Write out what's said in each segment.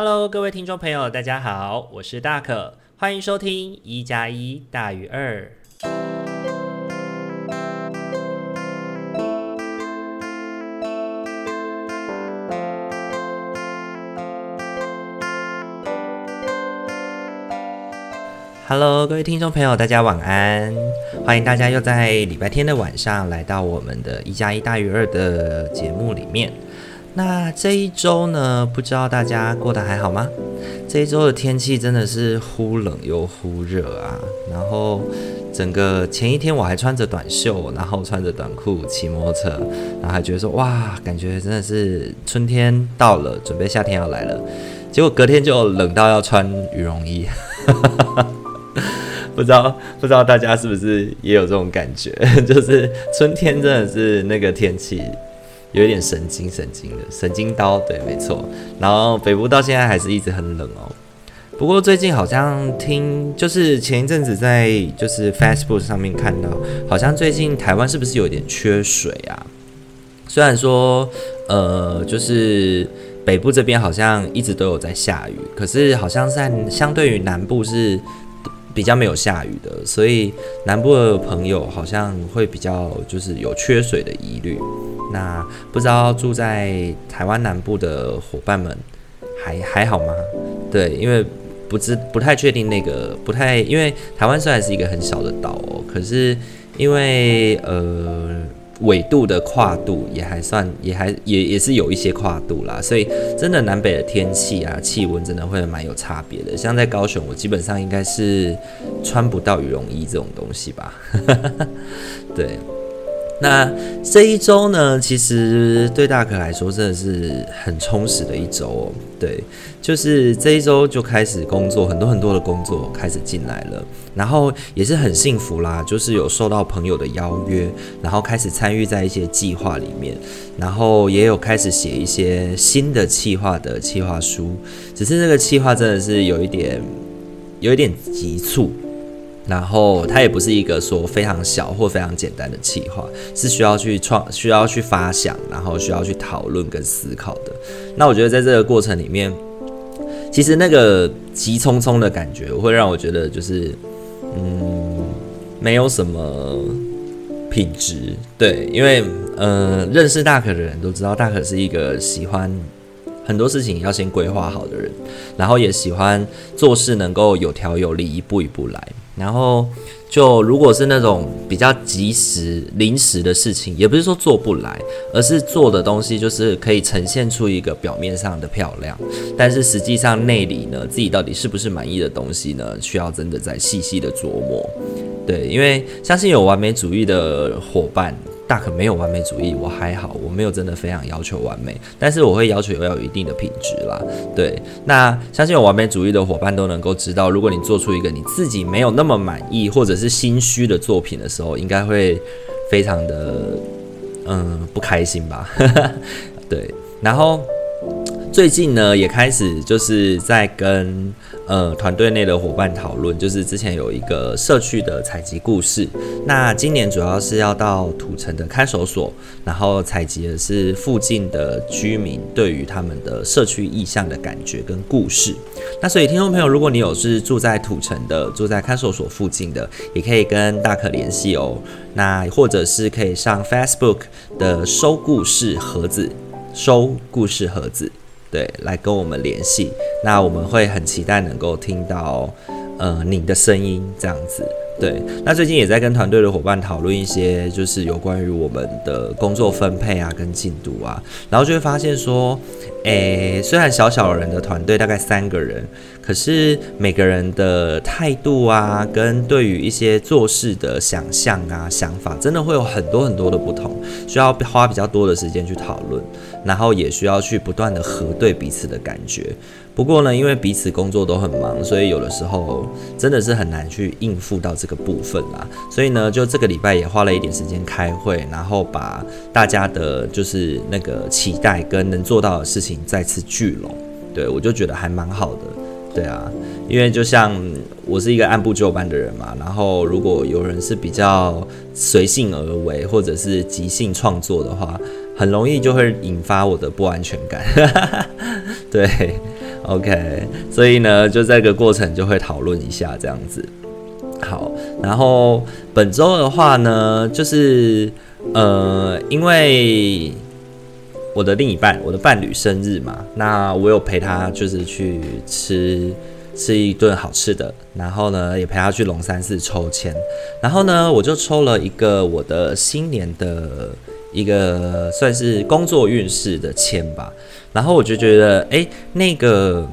Hello，各位听众朋友，大家好，我是大可，欢迎收听一加一大于二。Hello，各位听众朋友，大家晚安！欢迎大家又在礼拜天的晚上来到我们的一加一大于二的节目里面。那这一周呢，不知道大家过得还好吗？这一周的天气真的是忽冷又忽热啊。然后整个前一天我还穿着短袖，然后穿着短裤骑摩托车，然后还觉得说哇，感觉真的是春天到了，准备夏天要来了。结果隔天就冷到要穿羽绒衣，不知道不知道大家是不是也有这种感觉？就是春天真的是那个天气。有一点神经神经的神经刀，对，没错。然后北部到现在还是一直很冷哦。不过最近好像听，就是前一阵子在就是 Facebook 上面看到，好像最近台湾是不是有点缺水啊？虽然说，呃，就是北部这边好像一直都有在下雨，可是好像在相对于南部是比较没有下雨的，所以南部的朋友好像会比较就是有缺水的疑虑。那不知道住在台湾南部的伙伴们还还好吗？对，因为不知不太确定那个不太，因为台湾虽然是一个很小的岛哦，可是因为呃纬度的跨度也还算也还也也是有一些跨度啦，所以真的南北的天气啊气温真的会蛮有差别的。像在高雄，我基本上应该是穿不到羽绒衣这种东西吧，对。那这一周呢，其实对大可来说真的是很充实的一周哦。对，就是这一周就开始工作，很多很多的工作开始进来了，然后也是很幸福啦，就是有受到朋友的邀约，然后开始参与在一些计划里面，然后也有开始写一些新的计划的计划书，只是这个计划真的是有一点，有一点急促。然后它也不是一个说非常小或非常简单的企划，是需要去创、需要去发想，然后需要去讨论跟思考的。那我觉得在这个过程里面，其实那个急匆匆的感觉，会让我觉得就是，嗯，没有什么品质。对，因为呃，认识大可的人都知道，大可是一个喜欢很多事情要先规划好的人，然后也喜欢做事能够有条有理，一步一步来。然后就如果是那种比较及时、临时的事情，也不是说做不来，而是做的东西就是可以呈现出一个表面上的漂亮，但是实际上内里呢，自己到底是不是满意的东西呢，需要真的再细细的琢磨。对，因为相信有完美主义的伙伴。大可没有完美主义，我还好，我没有真的非常要求完美，但是我会要求要有一定的品质啦。对，那相信有完美主义的伙伴都能够知道，如果你做出一个你自己没有那么满意或者是心虚的作品的时候，应该会非常的嗯不开心吧？对，然后最近呢也开始就是在跟。呃，团队内的伙伴讨论，就是之前有一个社区的采集故事。那今年主要是要到土城的看守所，然后采集的是附近的居民对于他们的社区意向的感觉跟故事。那所以听众朋友，如果你有是住在土城的，住在看守所附近的，也可以跟大可联系哦。那或者是可以上 Facebook 的收故事盒子，收故事盒子。对，来跟我们联系，那我们会很期待能够听到，呃，你的声音这样子。对，那最近也在跟团队的伙伴讨论一些，就是有关于我们的工作分配啊，跟进度啊，然后就会发现说，诶，虽然小小人的团队大概三个人。可是每个人的态度啊，跟对于一些做事的想象啊、想法，真的会有很多很多的不同，需要花比较多的时间去讨论，然后也需要去不断的核对彼此的感觉。不过呢，因为彼此工作都很忙，所以有的时候真的是很难去应付到这个部分啦。所以呢，就这个礼拜也花了一点时间开会，然后把大家的就是那个期待跟能做到的事情再次聚拢。对，我就觉得还蛮好的。对啊，因为就像我是一个按部就班的人嘛，然后如果有人是比较随性而为，或者是即兴创作的话，很容易就会引发我的不安全感。对 OK，所以呢，就这个过程就会讨论一下这样子。好，然后本周的话呢，就是呃，因为我的另一半，我的伴侣生日嘛，那我有陪他，就是去吃吃一顿好吃的，然后呢，也陪他去龙山寺抽签，然后呢，我就抽了一个我的新年的一个算是工作运势的签吧，然后我就觉得，哎，那个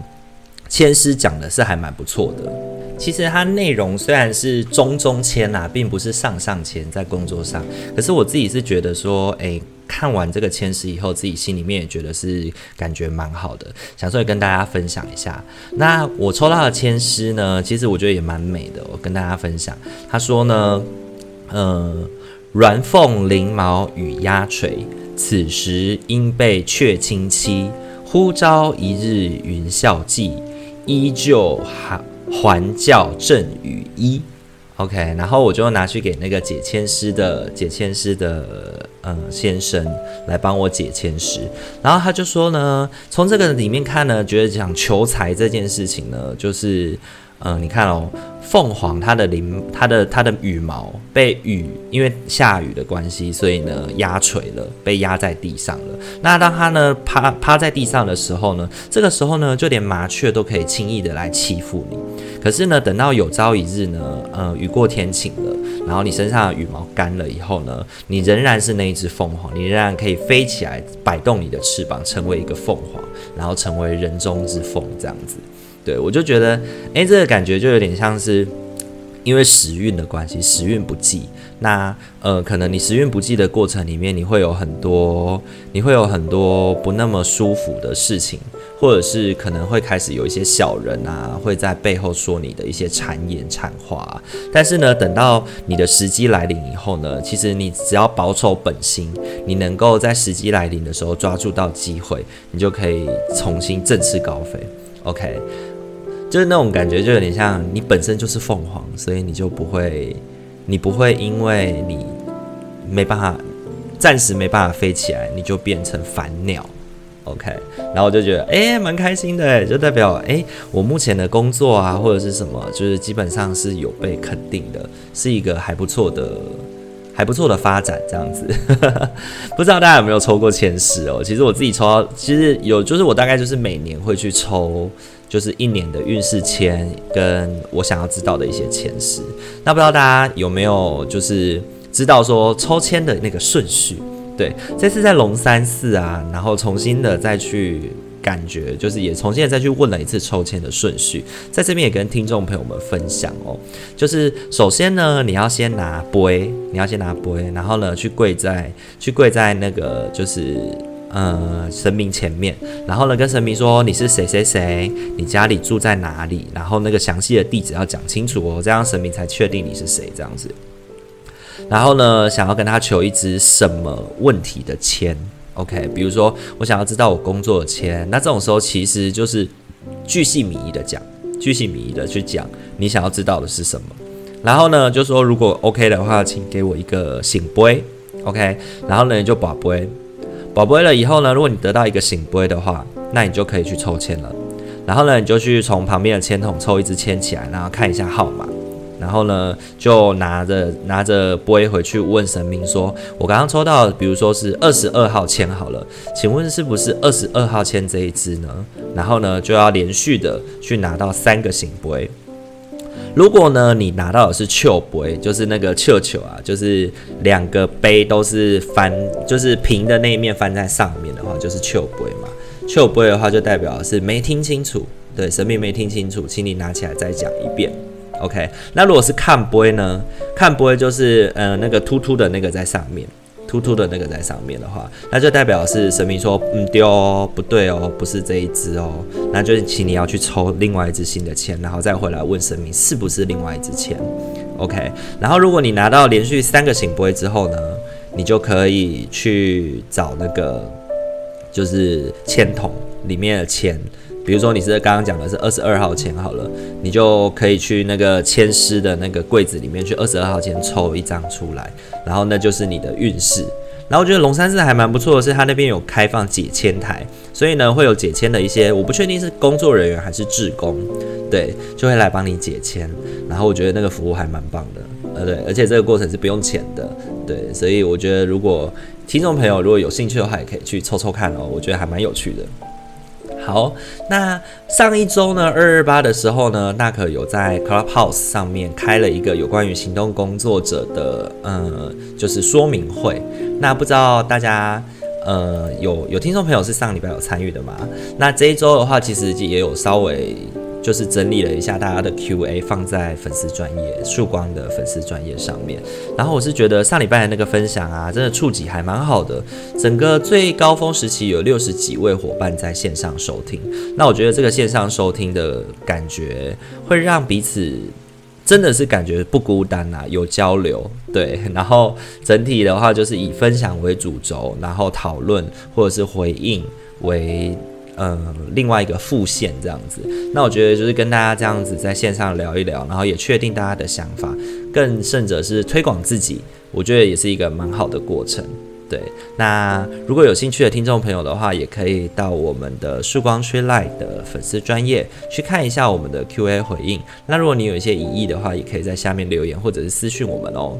签师讲的是还蛮不错的。其实它内容虽然是中中签啊，并不是上上签在工作上，可是我自己是觉得说，诶，看完这个签诗以后，自己心里面也觉得是感觉蛮好的，想说跟大家分享一下。那我抽到的签诗呢，其实我觉得也蛮美的，我跟大家分享。他说呢，呃，鸾凤翎毛与鸦垂，此时应被却亲戚，忽朝一日云笑髻，依旧还。还教正与衣，OK，然后我就拿去给那个解签师的解签师的嗯先生来帮我解签诗，然后他就说呢，从这个里面看呢，觉得讲求财这件事情呢，就是。嗯，你看哦，凤凰它的翎，它的它的羽毛被雨，因为下雨的关系，所以呢压垂了，被压在地上了。那当它呢趴趴在地上的时候呢，这个时候呢，就连麻雀都可以轻易的来欺负你。可是呢，等到有朝一日呢，呃，雨过天晴了，然后你身上的羽毛干了以后呢，你仍然是那一只凤凰，你仍然可以飞起来，摆动你的翅膀，成为一个凤凰，然后成为人中之凤，这样子。对，我就觉得，哎，这个感觉就有点像是，因为时运的关系，时运不济。那呃，可能你时运不济的过程里面，你会有很多，你会有很多不那么舒服的事情，或者是可能会开始有一些小人啊，会在背后说你的一些谗言谗话。但是呢，等到你的时机来临以后呢，其实你只要保守本心，你能够在时机来临的时候抓住到机会，你就可以重新振翅高飞。OK。就是那种感觉，就有点像你本身就是凤凰，所以你就不会，你不会因为你没办法，暂时没办法飞起来，你就变成凡鸟，OK？然后我就觉得，哎，蛮开心的，就代表，哎，我目前的工作啊，或者是什么，就是基本上是有被肯定的，是一个还不错的、还不错的发展，这样子。不知道大家有没有抽过前十哦？其实我自己抽到，其实有，就是我大概就是每年会去抽。就是一年的运势签，跟我想要知道的一些前十。那不知道大家有没有就是知道说抽签的那个顺序？对，这次在龙山寺啊，然后重新的再去感觉，就是也重新再去问了一次抽签的顺序，在这边也跟听众朋友们分享哦。就是首先呢，你要先拿杯，你要先拿杯，然后呢去跪在去跪在那个就是。呃，神明前面，然后呢，跟神明说你是谁谁谁，你家里住在哪里，然后那个详细的地址要讲清楚哦，这样神明才确定你是谁这样子。然后呢，想要跟他求一支什么问题的签，OK？比如说我想要知道我工作的签，那这种时候其实就是巨细靡遗的讲，巨细靡遗的去讲你想要知道的是什么。然后呢，就说如果 OK 的话，请给我一个醒杯，OK？然后呢，你就保杯。宝贝了以后呢，如果你得到一个醒杯的话，那你就可以去抽签了。然后呢，你就去从旁边的签筒抽一支签起来，然后看一下号码。然后呢，就拿着拿着杯回去问神明说：“我刚刚抽到，比如说是二十二号签好了，请问是不是二十二号签这一支呢？”然后呢，就要连续的去拿到三个圣杯。如果呢，你拿到的是笑杯，就是那个笑笑啊，就是两个杯都是翻，就是平的那一面翻在上面的话，就是笑杯嘛。笑杯的话，就代表是没听清楚，对，神明没听清楚，请你拿起来再讲一遍。OK，那如果是看杯呢？看杯就是呃那个凸凸的那个在上面。突突的那个在上面的话，那就代表是神明说，嗯，丢哦，不对哦，不是这一支哦，那就是请你要去抽另外一支新的签，然后再回来问神明是不是另外一支签，OK。然后如果你拿到连续三个圣杯之后呢，你就可以去找那个就是签筒里面的签。比如说你是刚刚讲的是二十二号签好了，你就可以去那个签诗的那个柜子里面去二十二号签抽一张出来，然后那就是你的运势。然后我觉得龙山寺还蛮不错的是，它那边有开放解签台，所以呢会有解签的一些，我不确定是工作人员还是志工，对，就会来帮你解签。然后我觉得那个服务还蛮棒的，呃对，而且这个过程是不用钱的，对，所以我觉得如果听众朋友如果有兴趣的话，也可以去抽抽看哦，我觉得还蛮有趣的。好，那上一周呢，二二八的时候呢，那可有在 Clubhouse 上面开了一个有关于行动工作者的，呃，就是说明会。那不知道大家，呃，有有听众朋友是上礼拜有参与的吗？那这一周的话，其实也有稍微。就是整理了一下大家的 Q&A，放在粉丝专业曙光的粉丝专业上面。然后我是觉得上礼拜的那个分享啊，真的触及还蛮好的。整个最高峰时期有六十几位伙伴在线上收听。那我觉得这个线上收听的感觉，会让彼此真的是感觉不孤单啊，有交流。对，然后整体的话就是以分享为主轴，然后讨论或者是回应为。呃，另外一个副线这样子，那我觉得就是跟大家这样子在线上聊一聊，然后也确定大家的想法，更甚者是推广自己，我觉得也是一个蛮好的过程。对，那如果有兴趣的听众朋友的话，也可以到我们的曙光吹 Light 的粉丝专业去看一下我们的 Q&A 回应。那如果你有一些疑义的话，也可以在下面留言或者是私讯我们哦。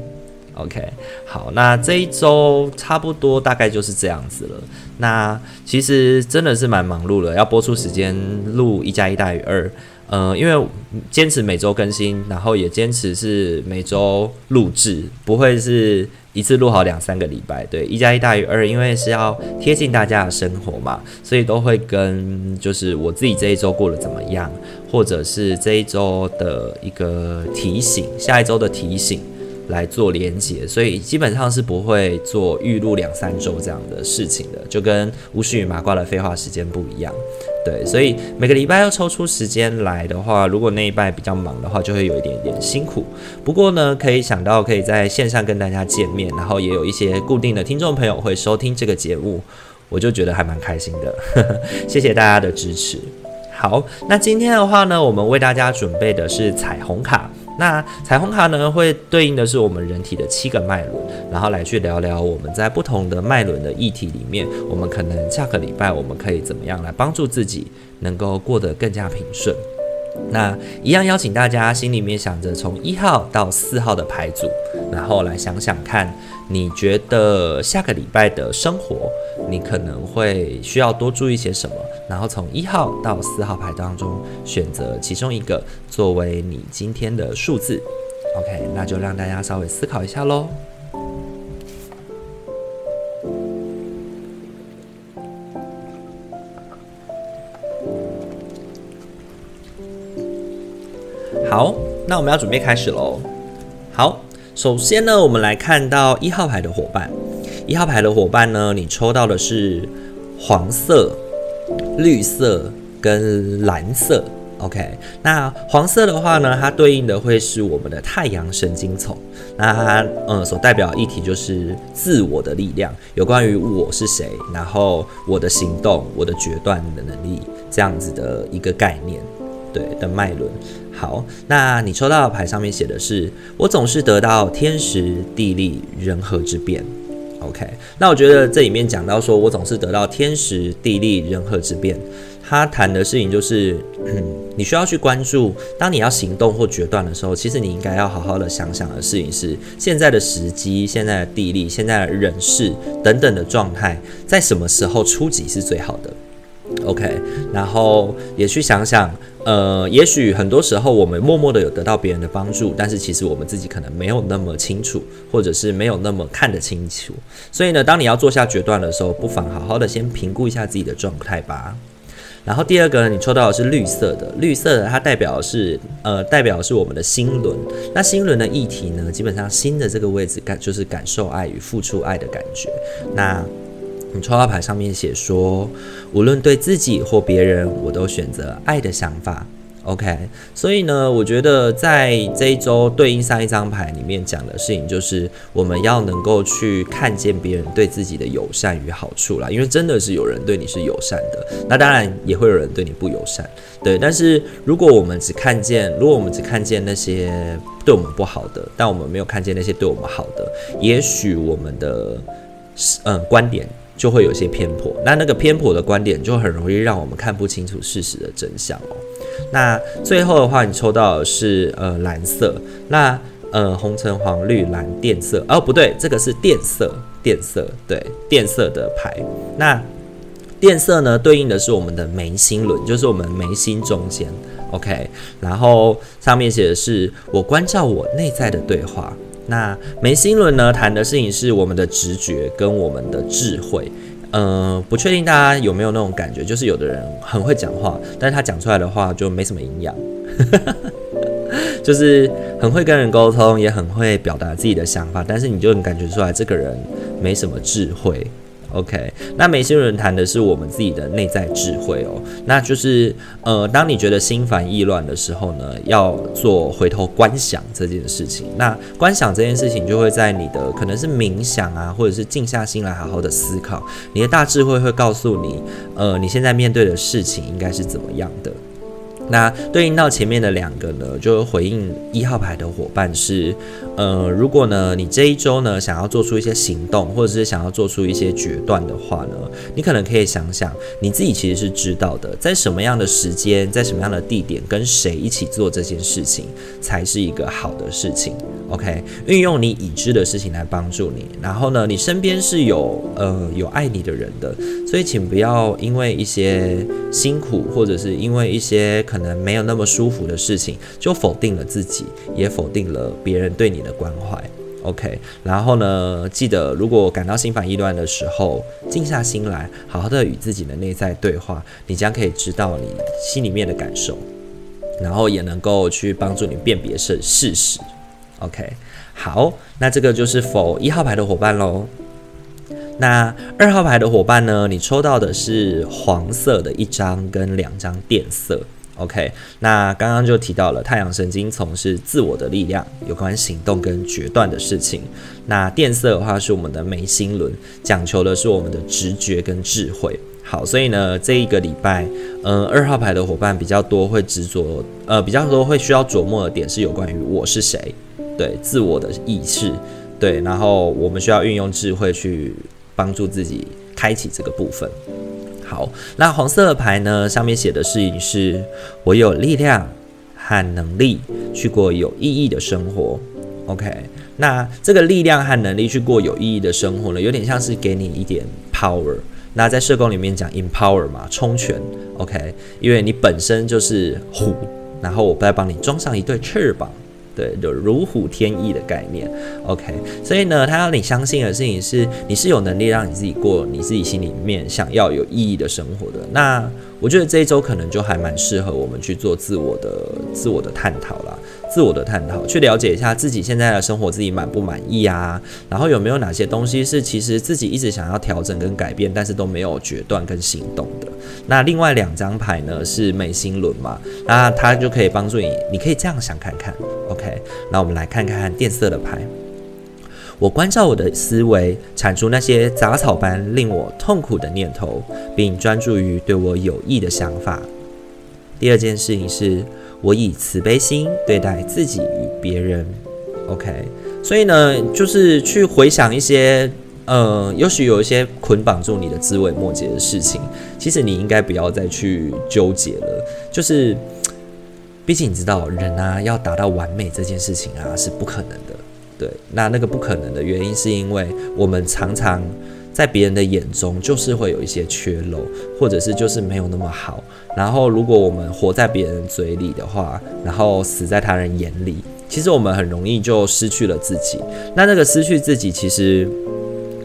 OK，好，那这一周差不多大概就是这样子了。那其实真的是蛮忙碌的，要播出时间录一加一大于二。呃，因为坚持每周更新，然后也坚持是每周录制，不会是一次录好两三个礼拜。对，一加一大于二，因为是要贴近大家的生活嘛，所以都会跟就是我自己这一周过得怎么样，或者是这一周的一个提醒，下一周的提醒。来做连结，所以基本上是不会做预录两三周这样的事情的，就跟巫师与麻瓜的废话时间不一样。对，所以每个礼拜要抽出时间来的话，如果那一拜比较忙的话，就会有一点点辛苦。不过呢，可以想到可以在线上跟大家见面，然后也有一些固定的听众朋友会收听这个节目，我就觉得还蛮开心的。谢谢大家的支持。好，那今天的话呢，我们为大家准备的是彩虹卡。那彩虹卡呢，会对应的是我们人体的七个脉轮，然后来去聊聊我们在不同的脉轮的议题里面，我们可能下个礼拜我们可以怎么样来帮助自己能够过得更加平顺。那一样邀请大家心里面想着从一号到四号的牌组，然后来想想看，你觉得下个礼拜的生活，你可能会需要多注意些什么？然后从一号到四号牌当中选择其中一个作为你今天的数字。OK，那就让大家稍微思考一下喽。好，那我们要准备开始喽。好，首先呢，我们来看到一号牌的伙伴。一号牌的伙伴呢，你抽到的是黄色、绿色跟蓝色。OK，那黄色的话呢，它对应的会是我们的太阳神经丛。那它呃所代表的议题就是自我的力量，有关于我是谁，然后我的行动、我的决断的能力这样子的一个概念。对的脉轮，好，那你抽到的牌上面写的是，我总是得到天时地利人和之变。OK，那我觉得这里面讲到说我总是得到天时地利人和之变，他谈的事情就是，你需要去关注，当你要行动或决断的时候，其实你应该要好好的想想的事情是，现在的时机、现在的地利、现在的人事等等的状态，在什么时候出击是最好的。OK，然后也去想想，呃，也许很多时候我们默默的有得到别人的帮助，但是其实我们自己可能没有那么清楚，或者是没有那么看得清楚。所以呢，当你要做下决断的时候，不妨好好的先评估一下自己的状态吧。然后第二个，你抽到的是绿色的，绿色的它代表是，呃，代表是我们的心轮。那心轮的议题呢，基本上心的这个位置感就是感受爱与付出爱的感觉。那抽到牌上面写说，无论对自己或别人，我都选择爱的想法。OK，所以呢，我觉得在这一周对应上一张牌里面讲的事情，就是我们要能够去看见别人对自己的友善与好处啦。因为真的是有人对你是友善的，那当然也会有人对你不友善。对，但是如果我们只看见，如果我们只看见那些对我们不好的，但我们没有看见那些对我们好的，也许我们的。嗯观点就会有些偏颇，那那个偏颇的观点就很容易让我们看不清楚事实的真相哦。那最后的话，你抽到的是呃蓝色，那呃红橙黄绿蓝靛色哦，不对，这个是靛色，靛色对靛色的牌。那靛色呢，对应的是我们的眉心轮，就是我们眉心中间。OK，然后上面写的是我关照我内在的对话。那眉心轮呢，谈的事情是我们的直觉跟我们的智慧。嗯、呃，不确定大家有没有那种感觉，就是有的人很会讲话，但是他讲出来的话就没什么营养，就是很会跟人沟通，也很会表达自己的想法，但是你就能感觉出来这个人没什么智慧。OK，那眉心轮谈的是我们自己的内在智慧哦，那就是呃，当你觉得心烦意乱的时候呢，要做回头观想这件事情。那观想这件事情就会在你的可能是冥想啊，或者是静下心来好好的思考，你的大智慧会告诉你，呃，你现在面对的事情应该是怎么样的。那对应到前面的两个呢，就回应一号牌的伙伴是，呃，如果呢你这一周呢想要做出一些行动，或者是想要做出一些决断的话呢，你可能可以想想你自己其实是知道的，在什么样的时间，在什么样的地点，跟谁一起做这件事情才是一个好的事情。OK，运用你已知的事情来帮助你，然后呢，你身边是有呃有爱你的人的，所以请不要因为一些辛苦，或者是因为一些可能没有那么舒服的事情，就否定了自己，也否定了别人对你的关怀。OK，然后呢，记得如果感到心烦意乱的时候，静下心来，好好的与自己的内在对话，你将可以知道你心里面的感受，然后也能够去帮助你辨别是事实。OK，好，那这个就是否一号牌的伙伴喽。那二号牌的伙伴呢？你抽到的是黄色的一张跟两张靛色。OK，那刚刚就提到了太阳神经丛是自我的力量，有关行动跟决断的事情。那电色的话是我们的眉心轮，讲求的是我们的直觉跟智慧。好，所以呢，这一个礼拜，嗯，二号牌的伙伴比较多会执着，呃，比较多会需要琢磨的点是有关于我是谁。对自我的意识，对，然后我们需要运用智慧去帮助自己开启这个部分。好，那黄色的牌呢？上面写的事情是：我有力量和能力去过有意义的生活。OK，那这个力量和能力去过有意义的生活呢，有点像是给你一点 power。那在社工里面讲 empower 嘛，充权。OK，因为你本身就是虎，然后我再帮你装上一对翅膀。对，就如虎添翼的概念，OK。所以呢，他要你相信的事情是，你是有能力让你自己过你自己心里面想要有意义的生活的。那我觉得这一周可能就还蛮适合我们去做自我的、自我的探讨啦。自我的探讨，去了解一下自己现在的生活，自己满不满意啊？然后有没有哪些东西是其实自己一直想要调整跟改变，但是都没有决断跟行动的？那另外两张牌呢，是美心轮嘛？那它就可以帮助你，你可以这样想看看。OK，那我们来看看靛色的牌。我关照我的思维，铲除那些杂草般令我痛苦的念头，并专注于对我有益的想法。第二件事情是。我以慈悲心对待自己与别人，OK。所以呢，就是去回想一些，呃，也许有一些捆绑住你的枝微末节的事情，其实你应该不要再去纠结了。就是，毕竟你知道，人啊，要达到完美这件事情啊，是不可能的。对，那那个不可能的原因，是因为我们常常。在别人的眼中，就是会有一些缺漏，或者是就是没有那么好。然后，如果我们活在别人嘴里的话，然后死在他人眼里，其实我们很容易就失去了自己。那那个失去自己，其实，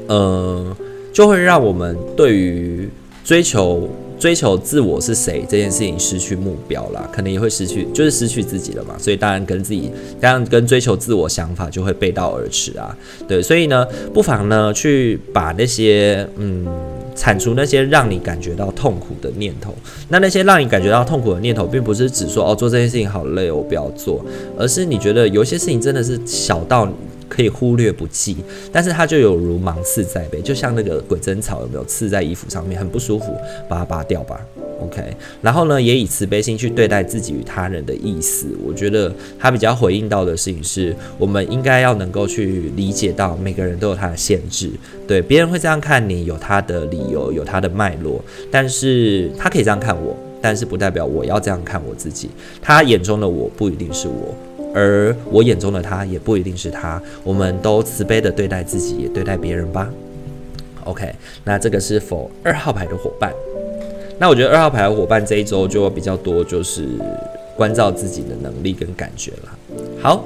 呃，就会让我们对于追求。追求自我是谁这件事情失去目标了，可能也会失去，就是失去自己了嘛。所以当然跟自己，当然跟追求自我想法就会背道而驰啊。对，所以呢，不妨呢去把那些嗯，铲除那些让你感觉到痛苦的念头。那那些让你感觉到痛苦的念头，并不是指说哦，做这件事情好累，我不要做，而是你觉得有些事情真的是小到。可以忽略不计，但是它就有如芒刺在背，就像那个鬼针草有没有刺在衣服上面，很不舒服，把它拔掉吧。OK，然后呢，也以慈悲心去对待自己与他人的意思。我觉得他比较回应到的事情是，我们应该要能够去理解到每个人都有他的限制。对，别人会这样看你，有他的理由，有他的脉络。但是他可以这样看我，但是不代表我要这样看我自己。他眼中的我不一定是我，而我眼中的他也不一定是他。我们都慈悲的对待自己，也对待别人吧。OK，那这个是否二号牌的伙伴？那我觉得二号牌的伙伴这一周就比较多，就是关照自己的能力跟感觉了。好，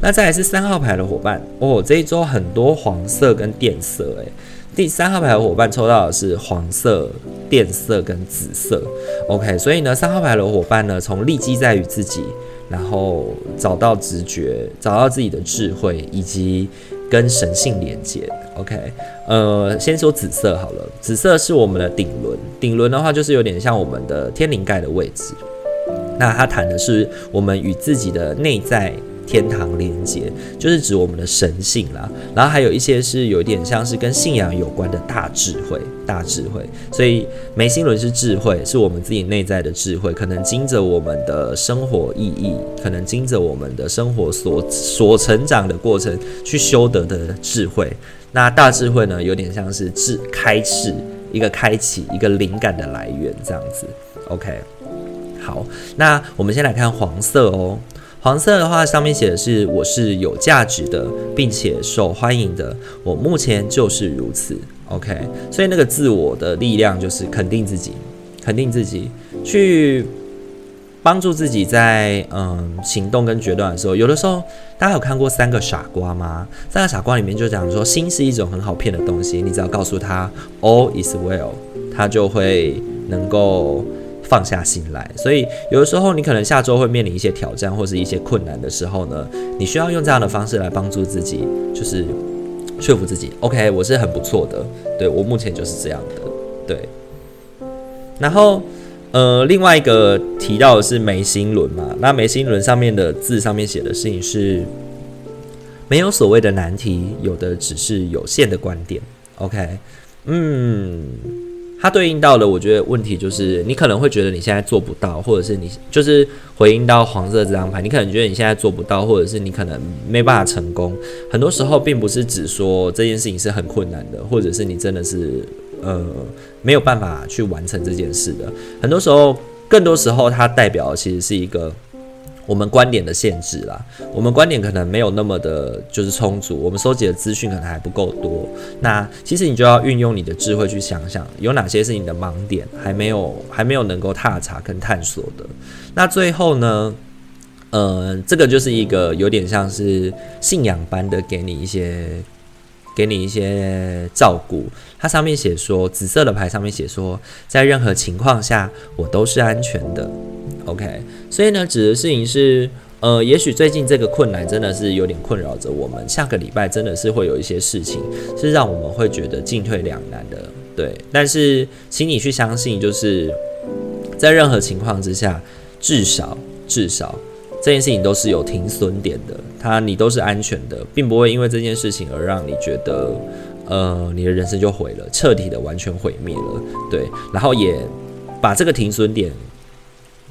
那再来是三号牌的伙伴哦，这一周很多黄色跟电色，诶，第三号牌的伙伴抽到的是黄色、电色跟紫色。OK，所以呢，三号牌的伙伴呢，从立基在于自己，然后找到直觉，找到自己的智慧，以及跟神性连接。OK，呃，先说紫色好了。紫色是我们的顶轮，顶轮的话就是有点像我们的天灵盖的位置。那它谈的是我们与自己的内在天堂连接，就是指我们的神性啦。然后还有一些是有点像是跟信仰有关的大智慧，大智慧。所以眉心轮是智慧，是我们自己内在的智慧，可能经着我们的生活意义，可能经着我们的生活所所成长的过程去修得的智慧。那大智慧呢，有点像是智开示，一个开启，一个灵感的来源这样子。OK，好，那我们先来看黄色哦。黄色的话，上面写的是我是有价值的，并且受欢迎的。我目前就是如此。OK，所以那个自我的力量就是肯定自己，肯定自己去。帮助自己在嗯行动跟决断的时候，有的时候大家有看过《三个傻瓜》吗？《三个傻瓜》里面就讲说，心是一种很好骗的东西，你只要告诉他 All is well，他就会能够放下心来。所以有的时候你可能下周会面临一些挑战或是一些困难的时候呢，你需要用这样的方式来帮助自己，就是说服自己，OK，我是很不错的，对，我目前就是这样的，对，然后。呃，另外一个提到的是眉心轮嘛，那眉心轮上面的字上面写的事情是，没有所谓的难题，有的只是有限的观点。OK，嗯，它对应到了，我觉得问题就是，你可能会觉得你现在做不到，或者是你就是回应到黄色这张牌，你可能觉得你现在做不到，或者是你可能没办法成功。很多时候并不是指说这件事情是很困难的，或者是你真的是。呃，没有办法去完成这件事的，很多时候，更多时候，它代表其实是一个我们观点的限制啦。我们观点可能没有那么的，就是充足，我们收集的资讯可能还不够多。那其实你就要运用你的智慧去想想，有哪些是你的盲点，还没有还没有能够踏查跟探索的。那最后呢，呃，这个就是一个有点像是信仰般的，给你一些。给你一些照顾，它上面写说，紫色的牌上面写说，在任何情况下我都是安全的。OK，所以呢，指的事情是，呃，也许最近这个困难真的是有点困扰着我们，下个礼拜真的是会有一些事情是让我们会觉得进退两难的。对，但是请你去相信，就是在任何情况之下，至少至少。这件事情都是有停损点的，它你都是安全的，并不会因为这件事情而让你觉得，呃，你的人生就毁了，彻底的完全毁灭了，对，然后也把这个停损点，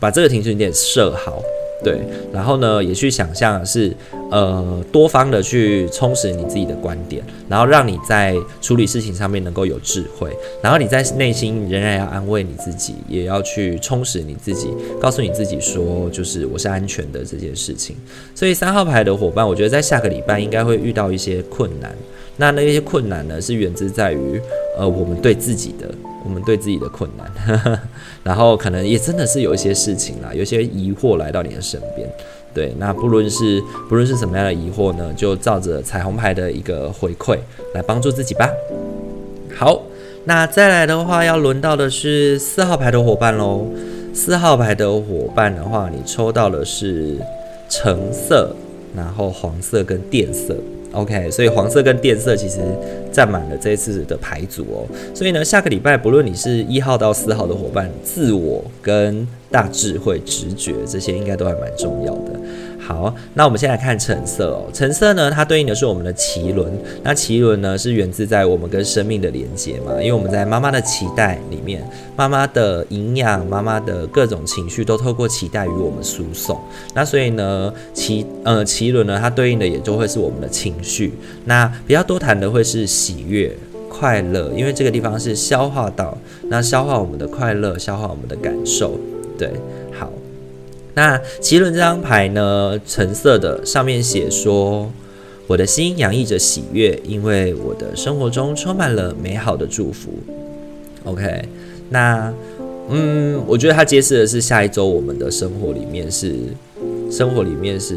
把这个停损点设好。对，然后呢，也去想象是，呃，多方的去充实你自己的观点，然后让你在处理事情上面能够有智慧，然后你在内心仍然要安慰你自己，也要去充实你自己，告诉你自己说，就是我是安全的这件事情。所以三号牌的伙伴，我觉得在下个礼拜应该会遇到一些困难，那那些困难呢，是源自在于，呃，我们对自己的。我们对自己的困难，然后可能也真的是有一些事情啦，有些疑惑来到你的身边。对，那不论是不论是什么样的疑惑呢，就照着彩虹牌的一个回馈来帮助自己吧。好，那再来的话，要轮到的是四号牌的伙伴喽。四号牌的伙伴的话，你抽到的是橙色，然后黄色跟靛色。OK，所以黄色跟电色其实占满了这一次的牌组哦。所以呢，下个礼拜不论你是一号到四号的伙伴，自我跟大智慧、直觉这些应该都还蛮重要的。好，那我们先来看橙色哦。橙色呢，它对应的是我们的脐轮。那脐轮呢，是源自在我们跟生命的连接嘛，因为我们在妈妈的脐带里面，妈妈的营养、妈妈的各种情绪都透过脐带与我们输送。那所以呢，脐呃脐轮呢，它对应的也就会是我们的情绪。那比较多谈的会是喜悦、快乐，因为这个地方是消化道，那消化我们的快乐，消化我们的感受。对，那奇轮这张牌呢，橙色的，上面写说：“我的心洋溢着喜悦，因为我的生活中充满了美好的祝福。” OK，那嗯，我觉得它揭示的是下一周我们的生活里面是生活里面是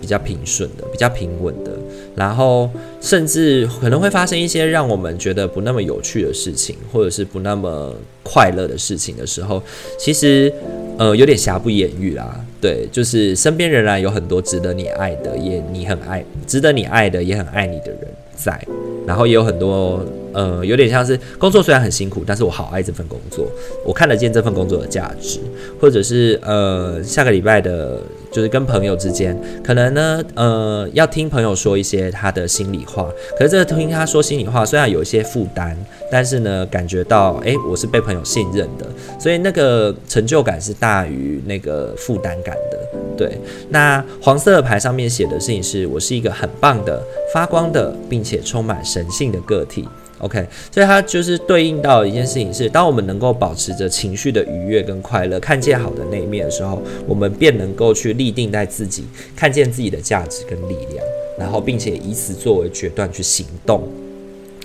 比较平顺的，比较平稳的，然后甚至可能会发生一些让我们觉得不那么有趣的事情，或者是不那么快乐的事情的时候，其实。呃，有点瑕不掩瑜啦，对，就是身边仍然有很多值得你爱的，也你很爱，值得你爱的，也很爱你的人在，然后也有很多，呃，有点像是工作虽然很辛苦，但是我好爱这份工作，我看得见这份工作的价值，或者是呃，下个礼拜的。就是跟朋友之间，可能呢，呃，要听朋友说一些他的心里话。可是这个听他说心里话，虽然有一些负担，但是呢，感觉到，诶，我是被朋友信任的，所以那个成就感是大于那个负担感的。对，那黄色牌上面写的事情是，我是一个很棒的、发光的，并且充满神性的个体。OK，所以它就是对应到一件事情是，当我们能够保持着情绪的愉悦跟快乐，看见好的那一面的时候，我们便能够去立定在自己，看见自己的价值跟力量，然后并且以此作为决断去行动。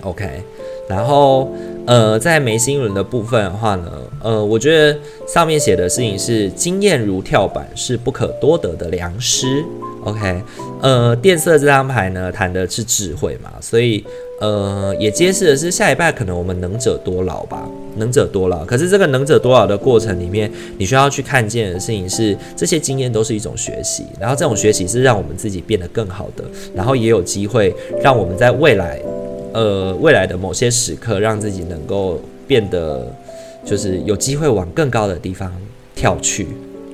OK，然后呃，在眉心轮的部分的话呢，呃，我觉得上面写的事情是经验如跳板，是不可多得的良师。OK，呃，电色这张牌呢，谈的是智慧嘛，所以。呃，也揭示的是下一拜可能我们能者多劳吧，能者多劳。可是这个能者多劳的过程里面，你需要去看见的事情是，这些经验都是一种学习，然后这种学习是让我们自己变得更好的，然后也有机会让我们在未来，呃，未来的某些时刻，让自己能够变得，就是有机会往更高的地方跳去。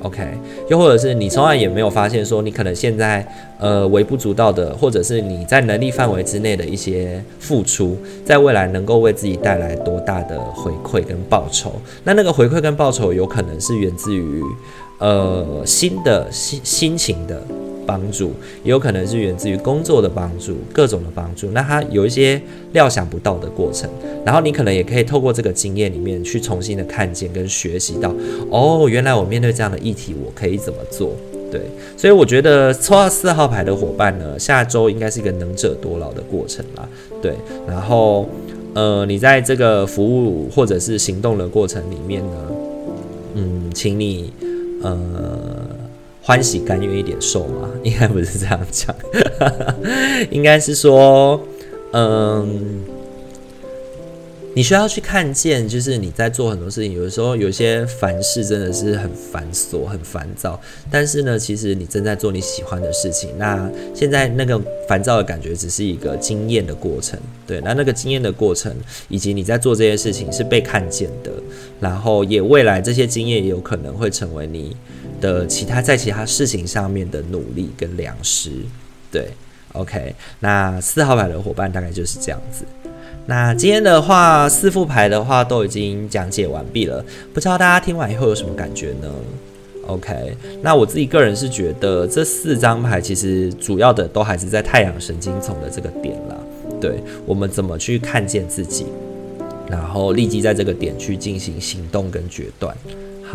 OK，又或者是你从来也没有发现说，你可能现在呃微不足道的，或者是你在能力范围之内的一些付出，在未来能够为自己带来多大的回馈跟报酬？那那个回馈跟报酬有可能是源自于呃新的心心情的。帮助也有可能是源自于工作的帮助，各种的帮助。那它有一些料想不到的过程，然后你可能也可以透过这个经验里面去重新的看见跟学习到，哦，原来我面对这样的议题，我可以怎么做？对，所以我觉得抽到四号牌的伙伴呢，下周应该是一个能者多劳的过程啦。对，然后呃，你在这个服务或者是行动的过程里面呢，嗯，请你呃。欢喜甘愿一点受吗？应该不是这样讲，应该是说，嗯，你需要去看见，就是你在做很多事情，有的时候有些凡事真的是很繁琐、很烦躁，但是呢，其实你正在做你喜欢的事情。那现在那个烦躁的感觉只是一个经验的过程，对，那那个经验的过程，以及你在做这些事情是被看见的，然后也未来这些经验也有可能会成为你。的其他在其他事情上面的努力跟良师，对，OK，那四号牌的伙伴大概就是这样子。那今天的话，四副牌的话都已经讲解完毕了，不知道大家听完以后有什么感觉呢？OK，那我自己个人是觉得这四张牌其实主要的都还是在太阳神经丛的这个点了，对，我们怎么去看见自己，然后立即在这个点去进行行动跟决断。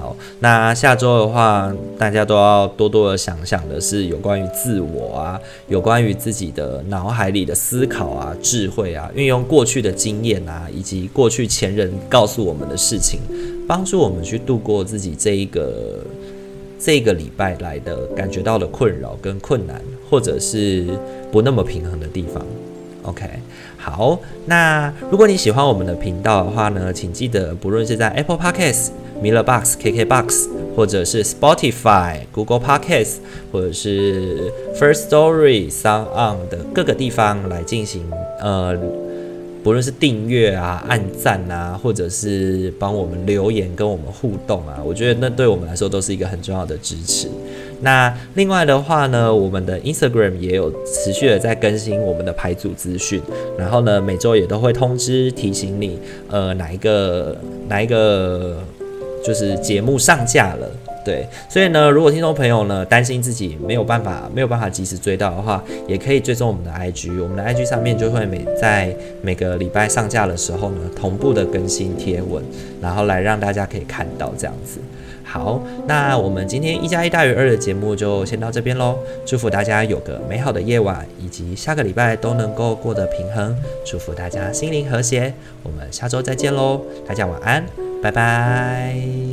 好，那下周的话，大家都要多多的想想的是有关于自我啊，有关于自己的脑海里的思考啊、智慧啊，运用过去的经验啊，以及过去前人告诉我们的事情，帮助我们去度过自己这一个这个礼拜来的感觉到的困扰跟困难，或者是不那么平衡的地方。OK，好，那如果你喜欢我们的频道的话呢，请记得不论是在 Apple Podcast。MixerBox、KKBox，或者是 Spotify、Google Podcast，或者是 First Story、Sound On 的各个地方来进行，呃，不论是订阅啊、按赞啊，或者是帮我们留言跟我们互动啊，我觉得那对我们来说都是一个很重要的支持。那另外的话呢，我们的 Instagram 也有持续的在更新我们的排组资讯，然后呢，每周也都会通知提醒你，呃，哪一个哪一个就是节目上架了。对，所以呢，如果听众朋友呢担心自己没有办法没有办法及时追到的话，也可以追踪我们的 IG，我们的 IG 上面就会每在每个礼拜上架的时候呢，同步的更新贴文，然后来让大家可以看到这样子。好，那我们今天一加一大于二的节目就先到这边喽，祝福大家有个美好的夜晚，以及下个礼拜都能够过得平衡，祝福大家心灵和谐，我们下周再见喽，大家晚安，拜拜。